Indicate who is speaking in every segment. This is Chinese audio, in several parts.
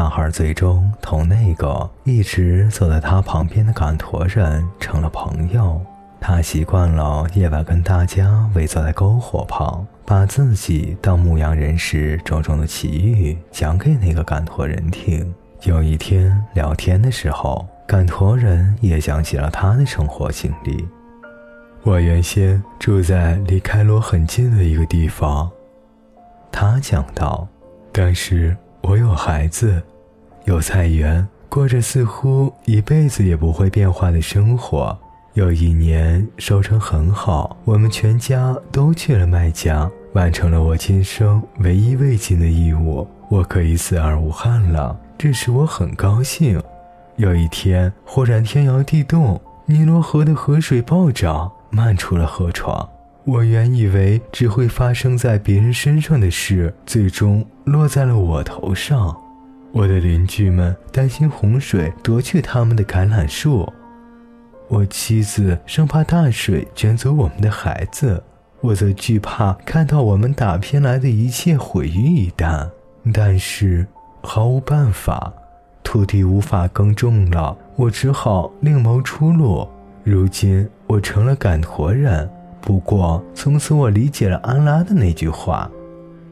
Speaker 1: 男孩最终同那个一直坐在他旁边的赶驼人成了朋友。他习惯了夜晚跟大家围坐在篝火旁，把自己当牧羊人时种种的奇遇讲给那个赶驼人听。有一天聊天的时候，赶驼人也讲起了他的生活经历。
Speaker 2: 我原先住在离开罗很近的一个地方，
Speaker 1: 他讲道。
Speaker 2: 但是我有孩子，有菜园，过着似乎一辈子也不会变化的生活。有一年收成很好，我们全家都去了麦家，完成了我今生唯一未尽的义务，我可以死而无憾了。这使我很高兴。有一天，忽然天摇地动，尼罗河的河水暴涨，漫出了河床。我原以为只会发生在别人身上的事，最终落在了我头上。我的邻居们担心洪水夺去他们的橄榄树。我妻子生怕大水卷走我们的孩子，我则惧怕看到我们打拼来的一切毁于一旦。但是毫无办法，土地无法耕种了，我只好另谋出路。如今我成了赶驼人，不过从此我理解了安拉的那句话：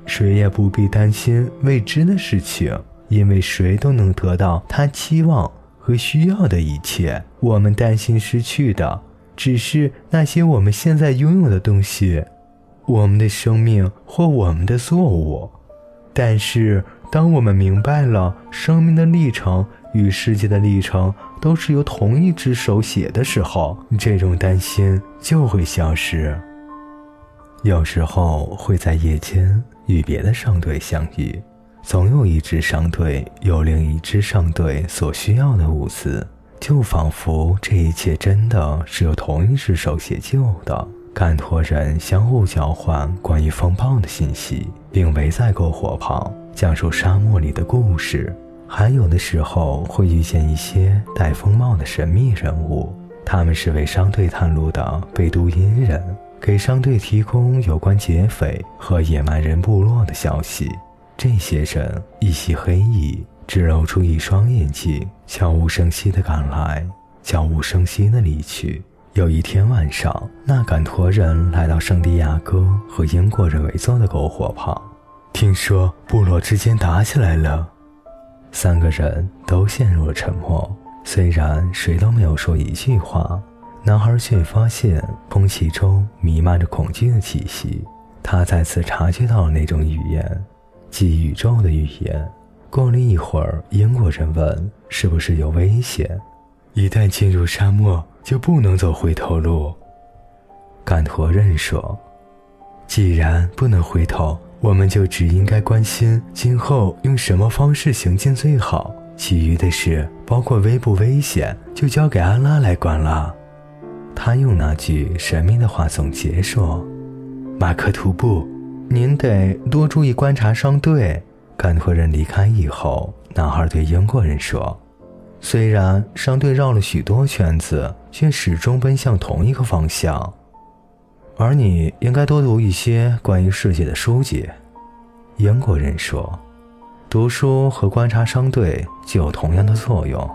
Speaker 2: 谁也不必担心未知的事情，因为谁都能得到他期望。和需要的一切，我们担心失去的，只是那些我们现在拥有的东西，我们的生命或我们的作物。但是，当我们明白了生命的历程与世界的历程都是由同一只手写的时候，这种担心就会消失。
Speaker 1: 有时候会在夜间与别的商队相遇。总有一支商队有另一支商队所需要的物资，就仿佛这一切真的是由同一只手写就的。干托人相互交换关于风暴的信息，并围在篝火旁讲述沙漠里的故事。还有的时候会遇见一些戴风帽的神秘人物，他们是为商队探路的贝都因人，给商队提供有关劫匪和野蛮人部落的消息。这些人一袭黑衣，只露出一双眼睛，悄无声息地赶来，悄无声息地离去。有一天晚上，那赶驼人来到圣地亚哥和英国人围坐的篝火旁，
Speaker 2: 听说部落之间打起来了。
Speaker 1: 三个人都陷入了沉默，虽然谁都没有说一句话，男孩却发现空气中弥漫着恐惧的气息。他再次察觉到了那种语言。即宇宙的语言。过了一会儿，英国人问：“是不是有危险？
Speaker 2: 一旦进入沙漠，就不能走回头路。”
Speaker 1: 干驼人说：“
Speaker 2: 既然不能回头，我们就只应该关心今后用什么方式行进最好。其余的事，包括危不危险，就交给安拉来管了。”
Speaker 1: 他用那句神秘的话总结说：“
Speaker 2: 马克图布。”
Speaker 1: 您得多注意观察商队。干托人离开以后，男孩对英国人说：“虽然商队绕了许多圈子，却始终奔向同一个方向。而你应该多读一些关于世界的书籍。”英国人说：“读书和观察商队具有同样的作用。”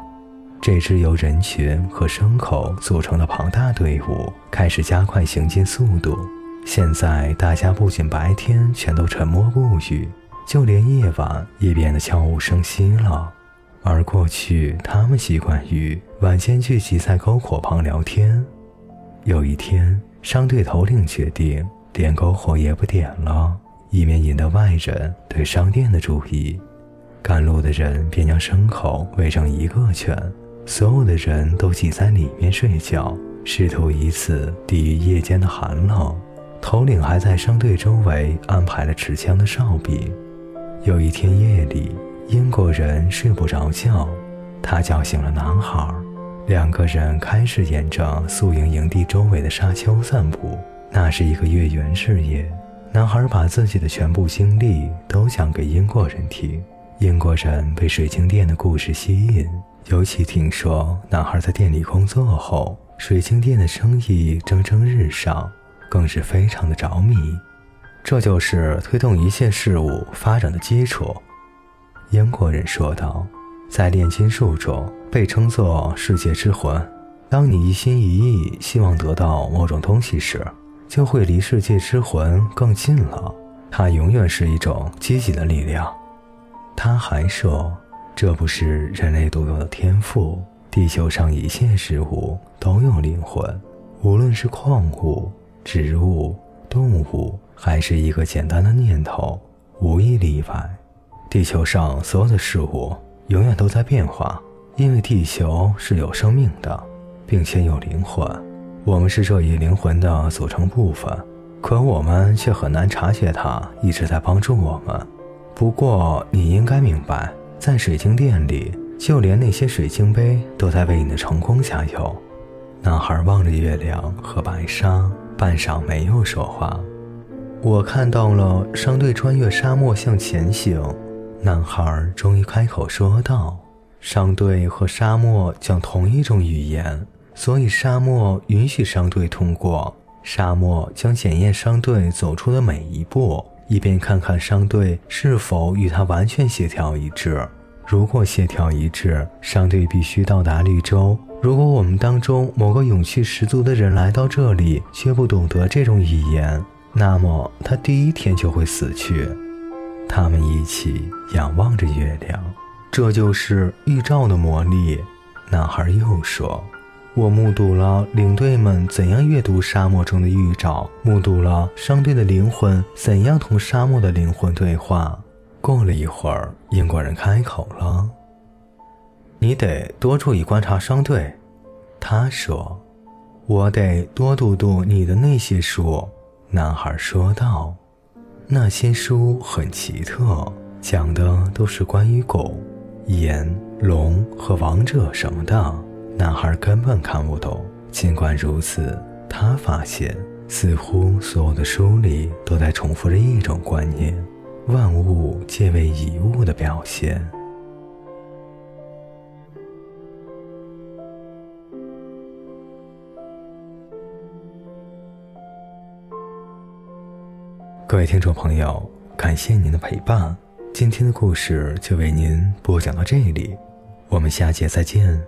Speaker 1: 这支由人群和牲口组成的庞大队伍开始加快行进速度。现在大家不仅白天全都沉默不语，就连夜晚也变得悄无声息了。而过去，他们习惯于晚间聚集在篝火旁聊天。有一天，商队头领决定点篝火也不点了，以免引得外人对商店的注意。赶路的人便将牲口围成一个圈，所有的人都挤在里面睡觉，试图以此抵御夜间的寒冷。头领还在商队周围安排了持枪的哨兵。有一天夜里，英国人睡不着觉，他叫醒了男孩。两个人开始沿着宿营营地周围的沙丘散步。那是一个月圆之夜，男孩把自己的全部经历都讲给英国人听。英国人被水晶店的故事吸引，尤其听说男孩在店里工作后，水晶店的生意蒸蒸日上。更是非常的着迷，这就是推动一切事物发展的基础。英国人说道：“在炼金术中被称作世界之魂。当你一心一意希望得到某种东西时，就会离世界之魂更近了。它永远是一种积极的力量。”他还说：“这不是人类独有的天赋，地球上一切事物都有灵魂，无论是矿物、植物、动物，还是一个简单的念头，无一例外。”地球上所有的事物永远都在变化，因为地球是有生命的，并且有灵魂。我们是这一灵魂的组成部分，可我们却很难察觉它一直在帮助我们。不过，你应该明白，在水晶店里，就连那些水晶杯都在为你的成功加油。男孩望着月亮和白沙，半晌没有说话。我看到了商队穿越沙漠向前行。男孩终于开口说道：“商队和沙漠讲同一种语言，所以沙漠允许商队通过。沙漠将检验商队走出的每一步，以便看看商队是否与他完全协调一致。如果协调一致，商队必须到达绿洲。如果我们当中某个勇气十足的人来到这里，却不懂得这种语言，那么他第一天就会死去。”他们一起仰望着月亮，这就是预兆的魔力。男孩又说：“我目睹了领队们怎样阅读沙漠中的预兆，目睹了商队的灵魂怎样同沙漠的灵魂对话。”过了一会儿，英国人开口了：“你得多注意观察商队。”他说：“我得多读读你的那些书。”男孩说道。那些书很奇特，讲的都是关于狗、岩、龙和王者什么的。男孩根本看不懂。尽管如此，他发现似乎所有的书里都在重复着一种观念：万物皆为一物的表现。各位听众朋友，感谢您的陪伴，今天的故事就为您播讲到这里，我们下节再见。